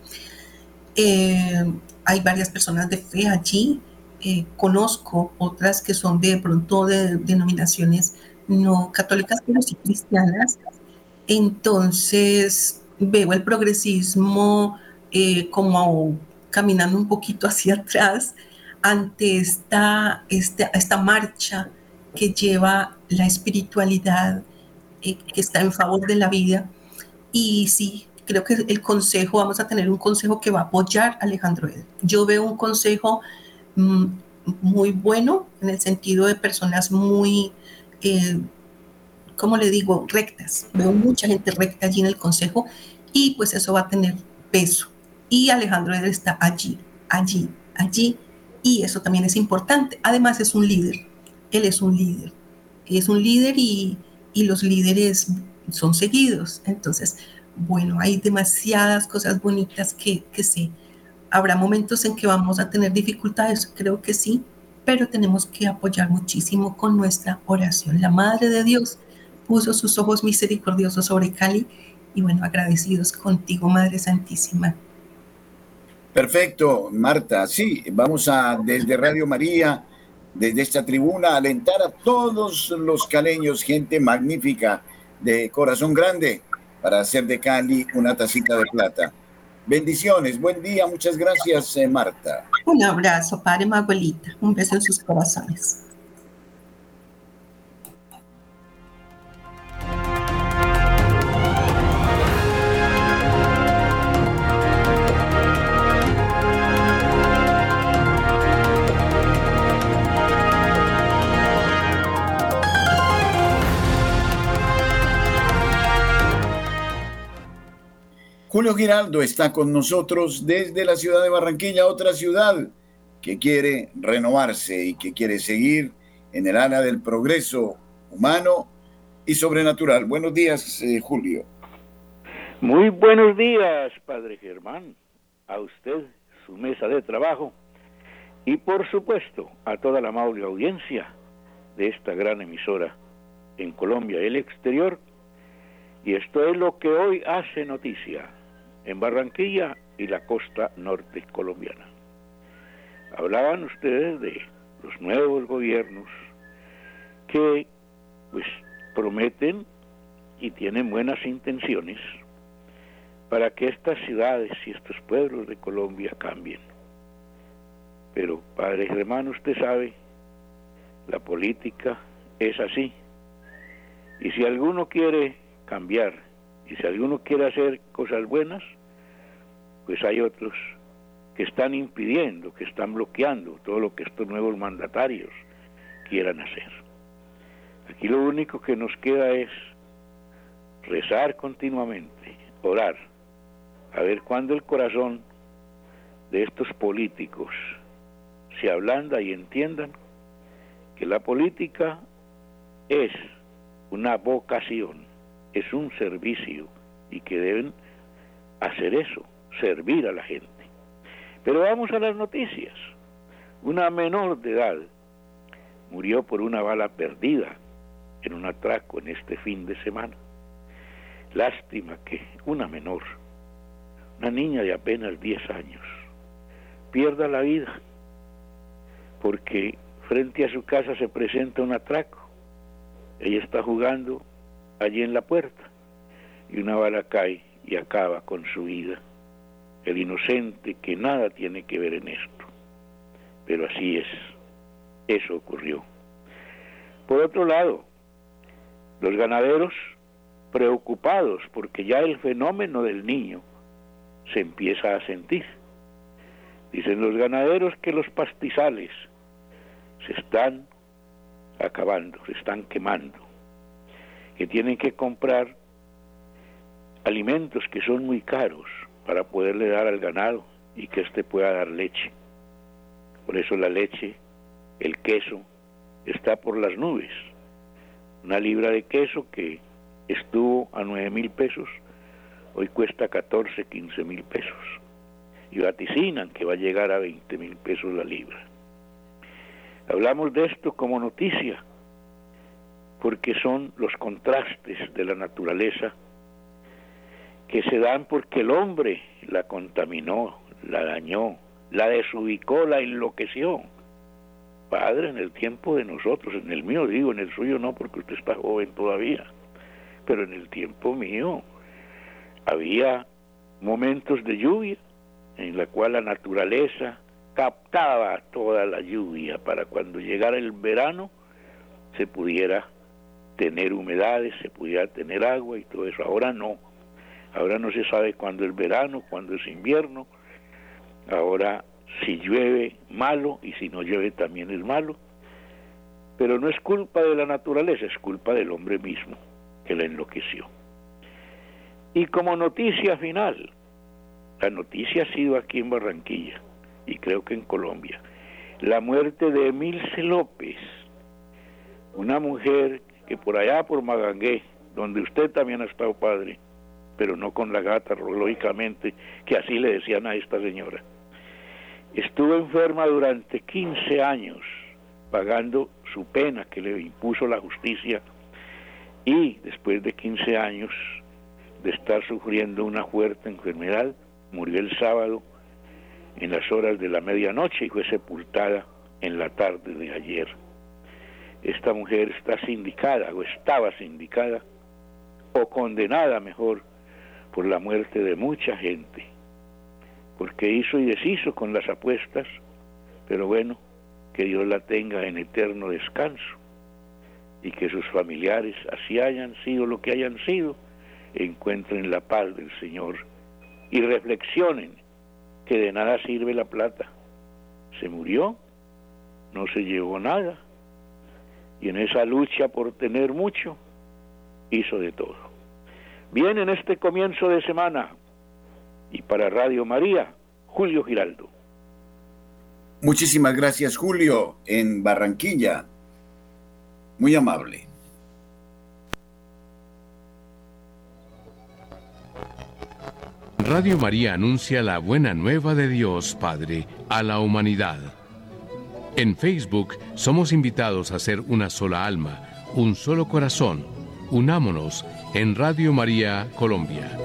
Eh, hay varias personas de fe allí. conozco otras que son de pronto de denominaciones no católicas, pero sí cristianas, entonces veo el progresismo eh, como caminando un poquito hacia atrás ante esta, esta, esta marcha que lleva la espiritualidad eh, que está en favor de la vida. Y sí, creo que el consejo, vamos a tener un consejo que va a apoyar a Alejandro Eder. Yo veo un consejo mm, muy bueno en el sentido de personas muy eh, como le digo, rectas. Veo mucha gente recta allí en el consejo y pues eso va a tener peso. Y Alejandro está allí, allí, allí y eso también es importante. Además es un líder, él es un líder, es un líder y, y los líderes son seguidos. Entonces bueno, hay demasiadas cosas bonitas que, que sí. Habrá momentos en que vamos a tener dificultades, creo que sí, pero tenemos que apoyar muchísimo con nuestra oración. La Madre de Dios puso sus ojos misericordiosos sobre Cali y bueno, agradecidos contigo, Madre Santísima. Perfecto, Marta. Sí, vamos a desde Radio María, desde esta tribuna, alentar a todos los caleños, gente magnífica, de corazón grande, para hacer de Cali una tacita de plata. Bendiciones, buen día, muchas gracias, eh, Marta. Un abrazo, Padre Maguelita, un beso en sus corazones. Julio Giraldo está con nosotros desde la ciudad de Barranquilla, otra ciudad que quiere renovarse y que quiere seguir en el área del progreso humano y sobrenatural. Buenos días, eh, Julio. Muy buenos días, Padre Germán, a usted, su mesa de trabajo y por supuesto a toda la amable audiencia de esta gran emisora en Colombia y el exterior. Y esto es lo que hoy hace noticia en Barranquilla y la costa norte colombiana. Hablaban ustedes de los nuevos gobiernos que pues prometen y tienen buenas intenciones para que estas ciudades y estos pueblos de Colombia cambien. Pero, padre hermano, usted sabe, la política es así. Y si alguno quiere cambiar y si alguno quiere hacer cosas buenas, pues hay otros que están impidiendo, que están bloqueando todo lo que estos nuevos mandatarios quieran hacer. Aquí lo único que nos queda es rezar continuamente, orar, a ver cuándo el corazón de estos políticos se ablanda y entiendan que la política es una vocación es un servicio y que deben hacer eso, servir a la gente. Pero vamos a las noticias. Una menor de edad murió por una bala perdida en un atraco en este fin de semana. Lástima que una menor, una niña de apenas 10 años, pierda la vida porque frente a su casa se presenta un atraco. Ella está jugando allí en la puerta y una bala cae y acaba con su vida. El inocente que nada tiene que ver en esto. Pero así es. Eso ocurrió. Por otro lado, los ganaderos preocupados porque ya el fenómeno del niño se empieza a sentir. Dicen los ganaderos que los pastizales se están acabando, se están quemando que tienen que comprar alimentos que son muy caros para poderle dar al ganado y que éste pueda dar leche. Por eso la leche, el queso, está por las nubes. Una libra de queso que estuvo a 9 mil pesos, hoy cuesta 14, 15 mil pesos. Y vaticinan que va a llegar a 20 mil pesos la libra. Hablamos de esto como noticia, porque son los contrastes de la naturaleza que se dan porque el hombre la contaminó, la dañó, la desubicó, la enloqueció. Padre, en el tiempo de nosotros, en el mío digo, en el suyo no, porque usted está joven todavía, pero en el tiempo mío había momentos de lluvia en la cual la naturaleza captaba toda la lluvia para cuando llegara el verano se pudiera tener humedades, se pudiera tener agua y todo eso. Ahora no. Ahora no se sabe cuándo es verano, cuándo es invierno. Ahora si llueve malo y si no llueve también es malo. Pero no es culpa de la naturaleza, es culpa del hombre mismo que la enloqueció. Y como noticia final, la noticia ha sido aquí en Barranquilla y creo que en Colombia, la muerte de Emilce López, una mujer que por allá por Magangué, donde usted también ha estado padre, pero no con la gata, lógicamente, que así le decían a esta señora. Estuvo enferma durante 15 años, pagando su pena que le impuso la justicia, y después de 15 años de estar sufriendo una fuerte enfermedad, murió el sábado en las horas de la medianoche y fue sepultada en la tarde de ayer. Esta mujer está sindicada o estaba sindicada o condenada mejor por la muerte de mucha gente, porque hizo y deshizo con las apuestas, pero bueno, que Dios la tenga en eterno descanso y que sus familiares, así hayan sido lo que hayan sido, encuentren la paz del Señor y reflexionen que de nada sirve la plata. Se murió, no se llevó nada, y en esa lucha por tener mucho, hizo de todo. Bien, en este comienzo de semana, y para Radio María, Julio Giraldo. Muchísimas gracias, Julio, en Barranquilla. Muy amable. Radio María anuncia la buena nueva de Dios Padre a la humanidad. En Facebook somos invitados a ser una sola alma, un solo corazón. Unámonos en Radio María Colombia.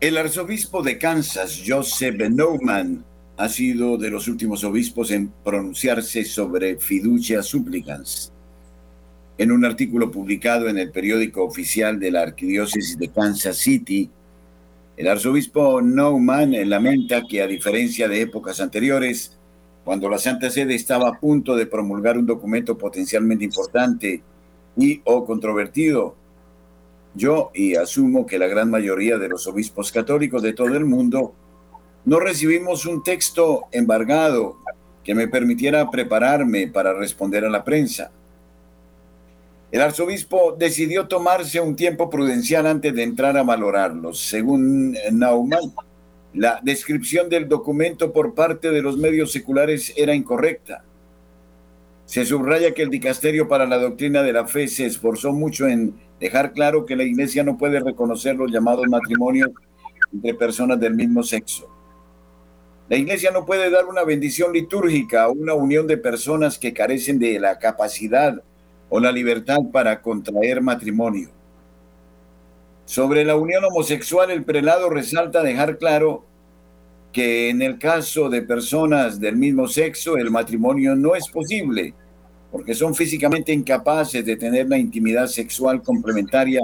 El arzobispo de Kansas, Joseph Neumann, ha sido de los últimos obispos en pronunciarse sobre fiducia supplicans. En un artículo publicado en el periódico oficial de la Arquidiócesis de Kansas City, el arzobispo Neumann lamenta que a diferencia de épocas anteriores, cuando la Santa Sede estaba a punto de promulgar un documento potencialmente importante y o controvertido, yo y asumo que la gran mayoría de los obispos católicos de todo el mundo no recibimos un texto embargado que me permitiera prepararme para responder a la prensa. El arzobispo decidió tomarse un tiempo prudencial antes de entrar a valorarlos. Según Naumann, la descripción del documento por parte de los medios seculares era incorrecta. Se subraya que el Dicasterio para la Doctrina de la Fe se esforzó mucho en dejar claro que la Iglesia no puede reconocer los llamados matrimonios entre personas del mismo sexo. La iglesia no puede dar una bendición litúrgica a una unión de personas que carecen de la capacidad o la libertad para contraer matrimonio. Sobre la unión homosexual, el prelado resalta dejar claro que en el caso de personas del mismo sexo, el matrimonio no es posible, porque son físicamente incapaces de tener la intimidad sexual complementaria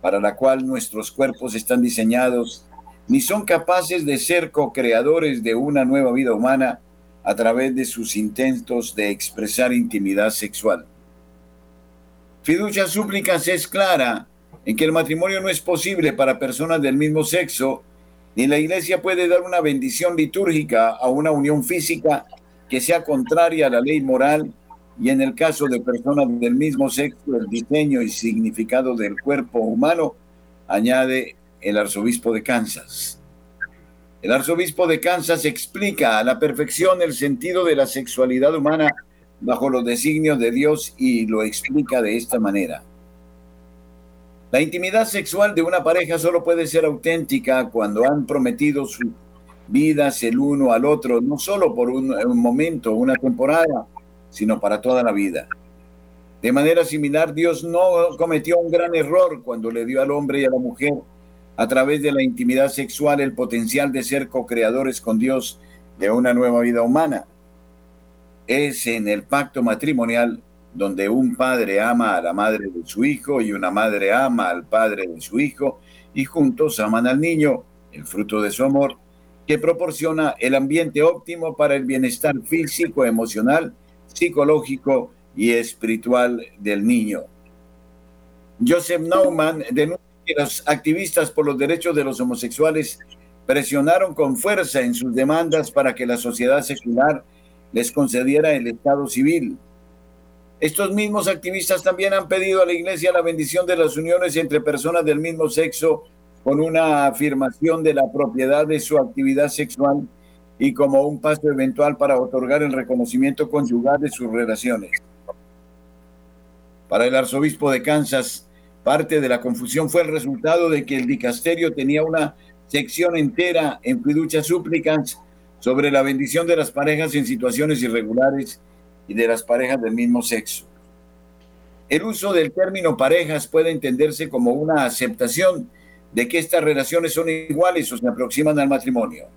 para la cual nuestros cuerpos están diseñados ni son capaces de ser co-creadores de una nueva vida humana a través de sus intentos de expresar intimidad sexual. Fiducia Súplicas es clara en que el matrimonio no es posible para personas del mismo sexo, ni la iglesia puede dar una bendición litúrgica a una unión física que sea contraria a la ley moral y en el caso de personas del mismo sexo, el diseño y significado del cuerpo humano añade el arzobispo de Kansas. El arzobispo de Kansas explica a la perfección el sentido de la sexualidad humana bajo los designios de Dios y lo explica de esta manera. La intimidad sexual de una pareja solo puede ser auténtica cuando han prometido sus vidas el uno al otro, no solo por un, un momento, una temporada, sino para toda la vida. De manera similar, Dios no cometió un gran error cuando le dio al hombre y a la mujer a través de la intimidad sexual el potencial de ser co-creadores con Dios de una nueva vida humana. Es en el pacto matrimonial donde un padre ama a la madre de su hijo y una madre ama al padre de su hijo y juntos aman al niño, el fruto de su amor, que proporciona el ambiente óptimo para el bienestar físico, emocional, psicológico y espiritual del niño. Joseph Naumann denuncia que los activistas por los derechos de los homosexuales presionaron con fuerza en sus demandas para que la sociedad secular les concediera el Estado civil. Estos mismos activistas también han pedido a la Iglesia la bendición de las uniones entre personas del mismo sexo con una afirmación de la propiedad de su actividad sexual y como un paso eventual para otorgar el reconocimiento conyugal de sus relaciones. Para el arzobispo de Kansas, parte de la confusión fue el resultado de que el dicasterio tenía una sección entera en fiducia súplicas sobre la bendición de las parejas en situaciones irregulares y de las parejas del mismo sexo. El uso del término parejas puede entenderse como una aceptación de que estas relaciones son iguales o se aproximan al matrimonio.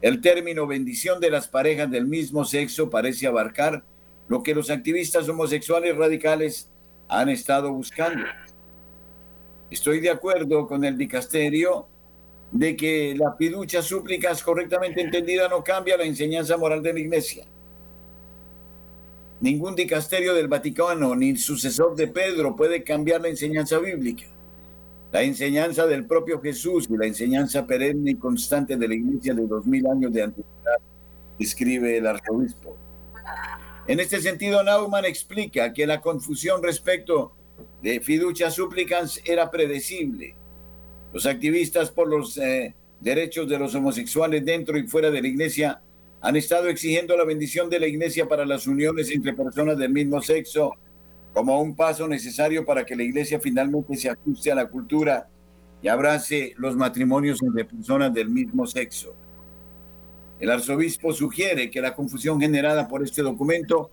El término bendición de las parejas del mismo sexo parece abarcar lo que los activistas homosexuales radicales han estado buscando. Estoy de acuerdo con el dicasterio de que la fiducia súplicas correctamente entendida no cambia la enseñanza moral de la iglesia. Ningún dicasterio del Vaticano ni sucesor de Pedro puede cambiar la enseñanza bíblica. La enseñanza del propio Jesús y la enseñanza perenne y constante de la iglesia de dos mil años de antigüedad, escribe el arzobispo. En este sentido, Naumann explica que la confusión respecto de fiducia súplicas era predecible. Los activistas por los eh, derechos de los homosexuales dentro y fuera de la iglesia han estado exigiendo la bendición de la iglesia para las uniones entre personas del mismo sexo como un paso necesario para que la iglesia finalmente se ajuste a la cultura y abrace los matrimonios entre personas del mismo sexo. El arzobispo sugiere que la confusión generada por este documento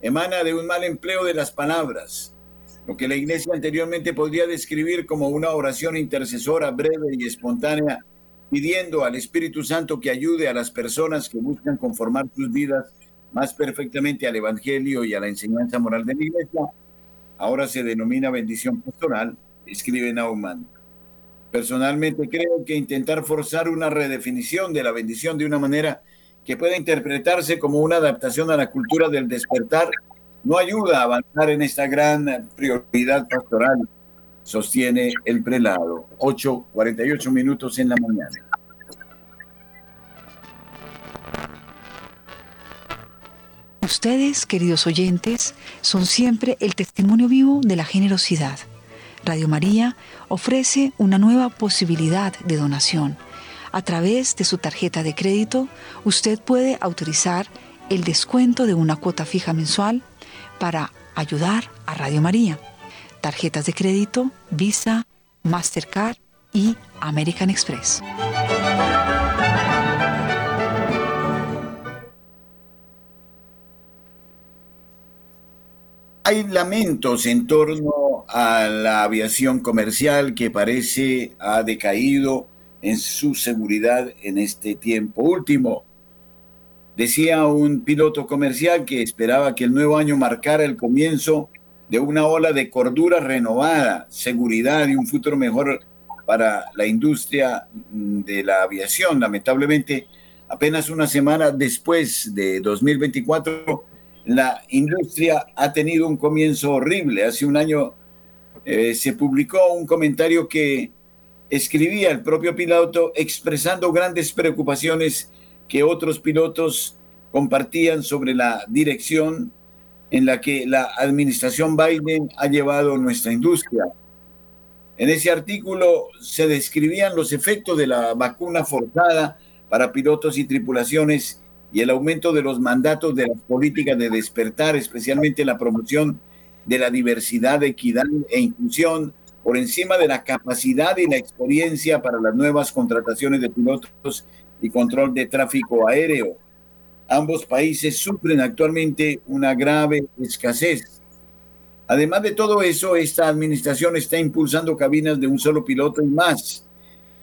emana de un mal empleo de las palabras, lo que la iglesia anteriormente podría describir como una oración intercesora breve y espontánea, pidiendo al Espíritu Santo que ayude a las personas que buscan conformar sus vidas más perfectamente al Evangelio y a la enseñanza moral de la Iglesia, ahora se denomina bendición pastoral, escribe Naumann. Personalmente creo que intentar forzar una redefinición de la bendición de una manera que pueda interpretarse como una adaptación a la cultura del despertar no ayuda a avanzar en esta gran prioridad pastoral, sostiene el prelado. 8.48 minutos en la mañana. Ustedes, queridos oyentes, son siempre el testimonio vivo de la generosidad. Radio María ofrece una nueva posibilidad de donación. A través de su tarjeta de crédito, usted puede autorizar el descuento de una cuota fija mensual para ayudar a Radio María. Tarjetas de crédito, Visa, Mastercard y American Express. Hay lamentos en torno a la aviación comercial que parece ha decaído en su seguridad en este tiempo último. Decía un piloto comercial que esperaba que el nuevo año marcara el comienzo de una ola de cordura renovada, seguridad y un futuro mejor para la industria de la aviación. Lamentablemente, apenas una semana después de 2024, la industria ha tenido un comienzo horrible. Hace un año eh, se publicó un comentario que escribía el propio piloto expresando grandes preocupaciones que otros pilotos compartían sobre la dirección en la que la administración Biden ha llevado nuestra industria. En ese artículo se describían los efectos de la vacuna forzada para pilotos y tripulaciones y el aumento de los mandatos de las políticas de despertar, especialmente la promoción de la diversidad, equidad e inclusión, por encima de la capacidad y la experiencia para las nuevas contrataciones de pilotos y control de tráfico aéreo. Ambos países sufren actualmente una grave escasez. Además de todo eso, esta administración está impulsando cabinas de un solo piloto y más.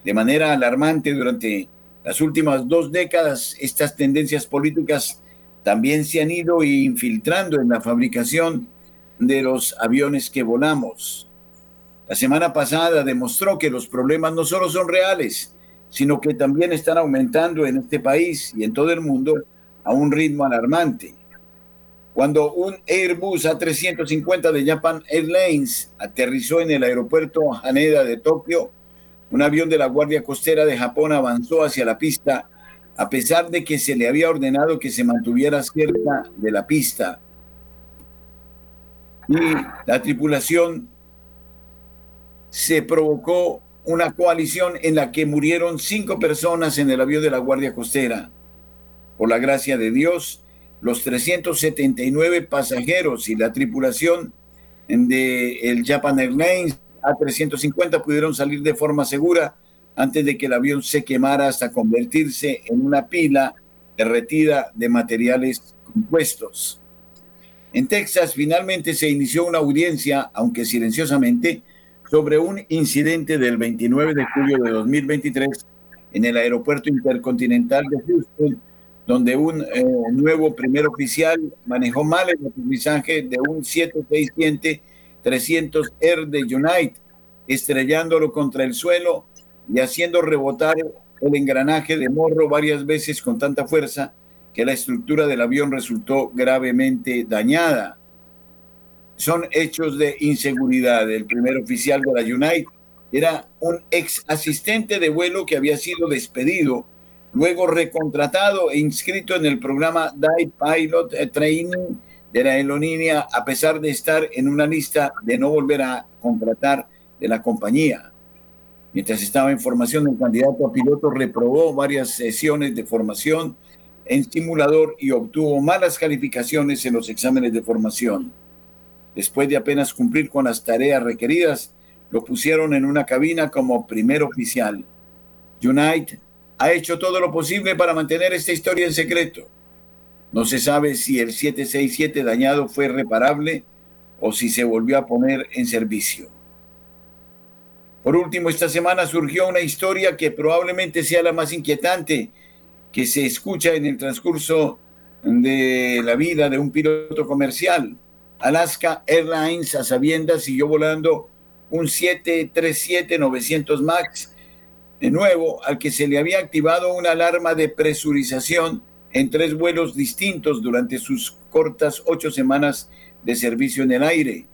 De manera alarmante durante las últimas dos décadas, estas tendencias políticas también se han ido infiltrando en la fabricación de los aviones que volamos. La semana pasada demostró que los problemas no solo son reales, sino que también están aumentando en este país y en todo el mundo a un ritmo alarmante. Cuando un Airbus A350 de Japan Airlines aterrizó en el aeropuerto Haneda de Tokio, un avión de la Guardia Costera de Japón avanzó hacia la pista a pesar de que se le había ordenado que se mantuviera cerca de la pista. Y la tripulación se provocó una coalición en la que murieron cinco personas en el avión de la Guardia Costera. Por la gracia de Dios, los 379 pasajeros y la tripulación de el Japan Airlines A350 pudieron salir de forma segura antes de que el avión se quemara hasta convertirse en una pila derretida de materiales compuestos. En Texas finalmente se inició una audiencia, aunque silenciosamente, sobre un incidente del 29 de julio de 2023 en el aeropuerto intercontinental de Houston, donde un eh, nuevo primer oficial manejó mal el aterrizaje de un 767-300R de United, estrellándolo contra el suelo y haciendo rebotar el engranaje de morro varias veces con tanta fuerza que la estructura del avión resultó gravemente dañada. Son hechos de inseguridad. El primer oficial de la United era un ex asistente de vuelo que había sido despedido luego recontratado e inscrito en el programa Die Pilot Training de la aerolínea, a pesar de estar en una lista de no volver a contratar de la compañía. Mientras estaba en formación, el candidato a piloto reprobó varias sesiones de formación en simulador y obtuvo malas calificaciones en los exámenes de formación. Después de apenas cumplir con las tareas requeridas, lo pusieron en una cabina como primer oficial. United ha hecho todo lo posible para mantener esta historia en secreto. No se sabe si el 767 dañado fue reparable o si se volvió a poner en servicio. Por último, esta semana surgió una historia que probablemente sea la más inquietante que se escucha en el transcurso de la vida de un piloto comercial. Alaska Airlines, a sabiendas, siguió volando un 737-900 MAX de nuevo, al que se le había activado una alarma de presurización en tres vuelos distintos durante sus cortas ocho semanas de servicio en el aire.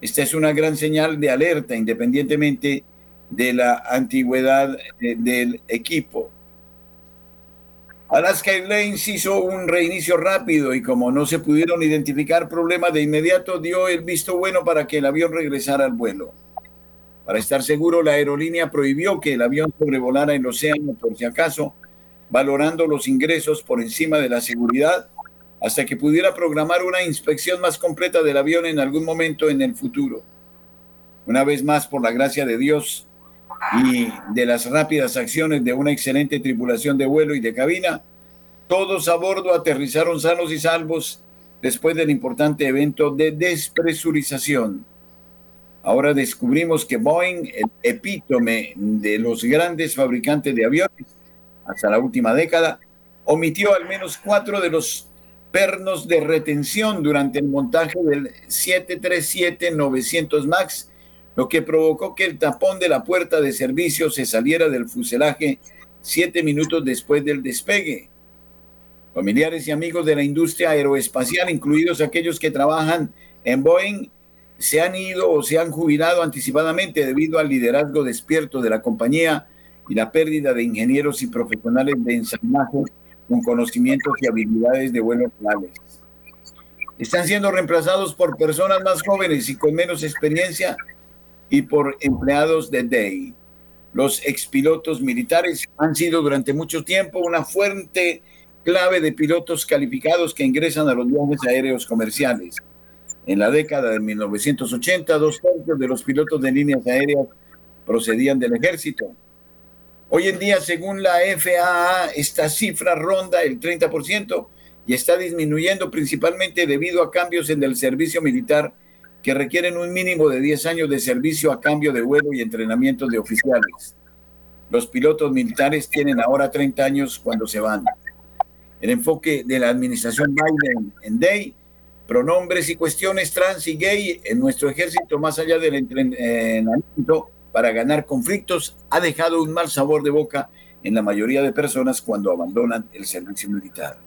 Esta es una gran señal de alerta, independientemente de la antigüedad eh, del equipo. Alaska Airlines hizo un reinicio rápido y como no se pudieron identificar problemas de inmediato, dio el visto bueno para que el avión regresara al vuelo. Para estar seguro, la aerolínea prohibió que el avión sobrevolara el océano por si acaso, valorando los ingresos por encima de la seguridad, hasta que pudiera programar una inspección más completa del avión en algún momento en el futuro. Una vez más, por la gracia de Dios y de las rápidas acciones de una excelente tripulación de vuelo y de cabina, todos a bordo aterrizaron sanos y salvos después del importante evento de despresurización. Ahora descubrimos que Boeing, el epítome de los grandes fabricantes de aviones hasta la última década, omitió al menos cuatro de los pernos de retención durante el montaje del 737-900 MAX, lo que provocó que el tapón de la puerta de servicio se saliera del fuselaje siete minutos después del despegue. Familiares y amigos de la industria aeroespacial, incluidos aquellos que trabajan en Boeing, se han ido o se han jubilado anticipadamente debido al liderazgo despierto de la compañía y la pérdida de ingenieros y profesionales de ensamblaje con conocimientos y habilidades de vuelos reales. Están siendo reemplazados por personas más jóvenes y con menos experiencia y por empleados de DAY. Los expilotos militares han sido durante mucho tiempo una fuente clave de pilotos calificados que ingresan a los viajes aéreos comerciales. En la década de 1980, dos tercios de los pilotos de líneas aéreas procedían del ejército. Hoy en día, según la FAA, esta cifra ronda el 30% y está disminuyendo principalmente debido a cambios en el servicio militar que requieren un mínimo de 10 años de servicio a cambio de vuelo y entrenamiento de oficiales. Los pilotos militares tienen ahora 30 años cuando se van. El enfoque de la administración Biden en DAY pronombres y cuestiones trans y gay en nuestro ejército, más allá del entrenamiento para ganar conflictos, ha dejado un mal sabor de boca en la mayoría de personas cuando abandonan el servicio militar.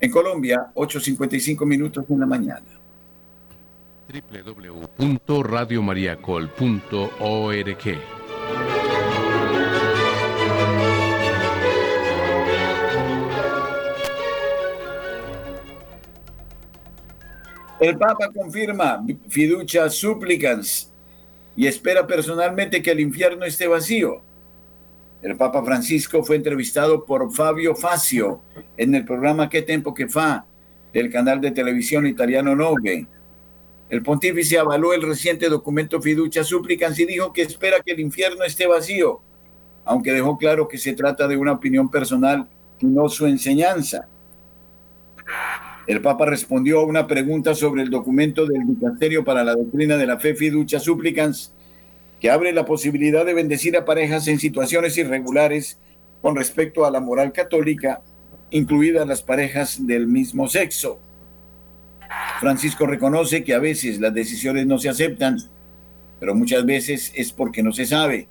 En Colombia, 8.55 minutos en la mañana. www.radiomariacol.org El Papa confirma fiducia supplicans y espera personalmente que el infierno esté vacío. El Papa Francisco fue entrevistado por Fabio Facio en el programa ¿Qué tiempo que fa? del canal de televisión italiano Nogue. El pontífice avaló el reciente documento Fiducia Supplicans y dijo que espera que el infierno esté vacío, aunque dejó claro que se trata de una opinión personal y no su enseñanza. El Papa respondió a una pregunta sobre el documento del Dicasterio para la Doctrina de la Fe Fiducia Supplicans, que abre la posibilidad de bendecir a parejas en situaciones irregulares con respecto a la moral católica, incluidas las parejas del mismo sexo. Francisco reconoce que a veces las decisiones no se aceptan, pero muchas veces es porque no se sabe.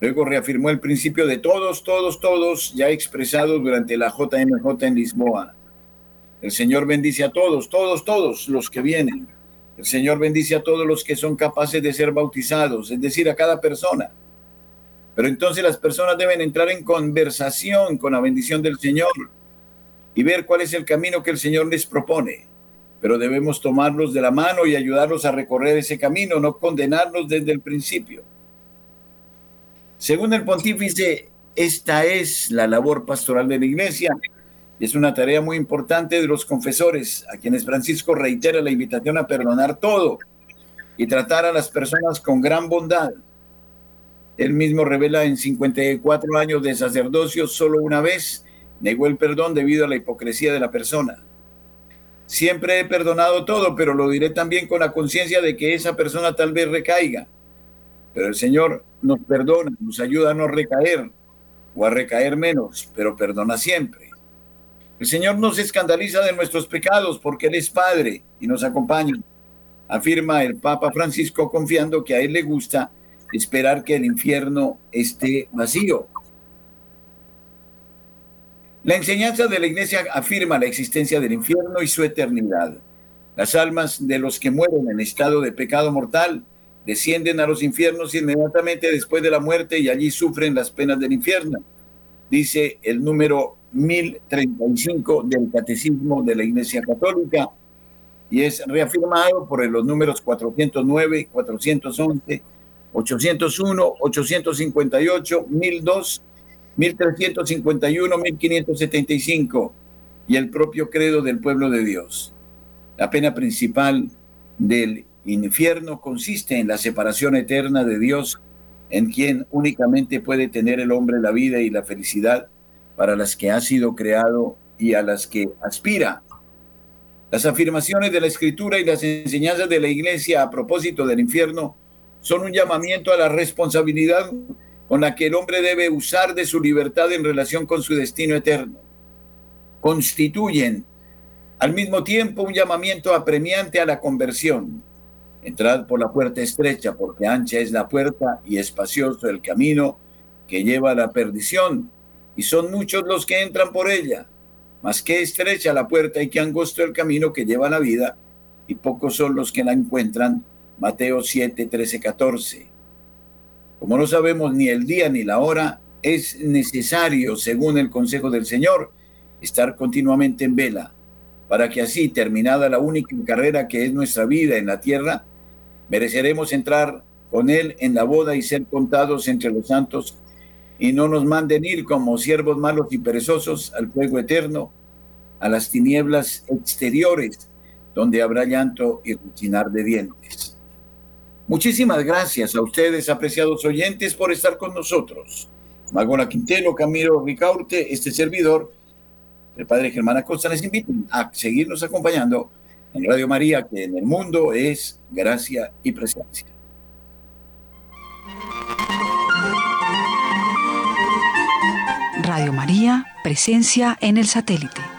Luego reafirmó el principio de todos, todos, todos, ya expresado durante la JMJ en Lisboa. El Señor bendice a todos, todos, todos los que vienen. El Señor bendice a todos los que son capaces de ser bautizados, es decir, a cada persona. Pero entonces las personas deben entrar en conversación con la bendición del Señor y ver cuál es el camino que el Señor les propone. Pero debemos tomarlos de la mano y ayudarlos a recorrer ese camino, no condenarlos desde el principio. Según el pontífice, esta es la labor pastoral de la iglesia es una tarea muy importante de los confesores, a quienes Francisco reitera la invitación a perdonar todo y tratar a las personas con gran bondad. Él mismo revela en 54 años de sacerdocio, solo una vez negó el perdón debido a la hipocresía de la persona. Siempre he perdonado todo, pero lo diré también con la conciencia de que esa persona tal vez recaiga. Pero el Señor nos perdona, nos ayuda a no recaer o a recaer menos, pero perdona siempre. El Señor no se escandaliza de nuestros pecados porque Él es Padre y nos acompaña, afirma el Papa Francisco confiando que a Él le gusta esperar que el infierno esté vacío. La enseñanza de la Iglesia afirma la existencia del infierno y su eternidad. Las almas de los que mueren en estado de pecado mortal descienden a los infiernos inmediatamente después de la muerte y allí sufren las penas del infierno. Dice el número 1035 del Catecismo de la Iglesia Católica y es reafirmado por los números 409, 411, 801, 858, 1002, 1351, 1575 y el propio credo del pueblo de Dios. La pena principal del infierno consiste en la separación eterna de Dios, en quien únicamente puede tener el hombre la vida y la felicidad para las que ha sido creado y a las que aspira. Las afirmaciones de la Escritura y las enseñanzas de la Iglesia a propósito del infierno son un llamamiento a la responsabilidad con la que el hombre debe usar de su libertad en relación con su destino eterno. Constituyen al mismo tiempo un llamamiento apremiante a la conversión. Entrad por la puerta estrecha, porque ancha es la puerta y espacioso el camino que lleva a la perdición, y son muchos los que entran por ella. Mas qué estrecha la puerta y qué angosto el camino que lleva a la vida, y pocos son los que la encuentran. Mateo 7, 13, 14. Como no sabemos ni el día ni la hora, es necesario, según el consejo del Señor, estar continuamente en vela, para que así, terminada la única carrera que es nuestra vida en la tierra, mereceremos entrar con Él en la boda y ser contados entre los santos y no nos manden ir como siervos malos y perezosos al fuego eterno, a las tinieblas exteriores, donde habrá llanto y rechinar de dientes. Muchísimas gracias a ustedes, apreciados oyentes, por estar con nosotros. Magona Quintero, Camilo Ricaurte, este servidor, el Padre Germán Acosta, les invito a seguirnos acompañando en Radio María, que en el mundo es gracia y presencia. Radio María, presencia en el satélite.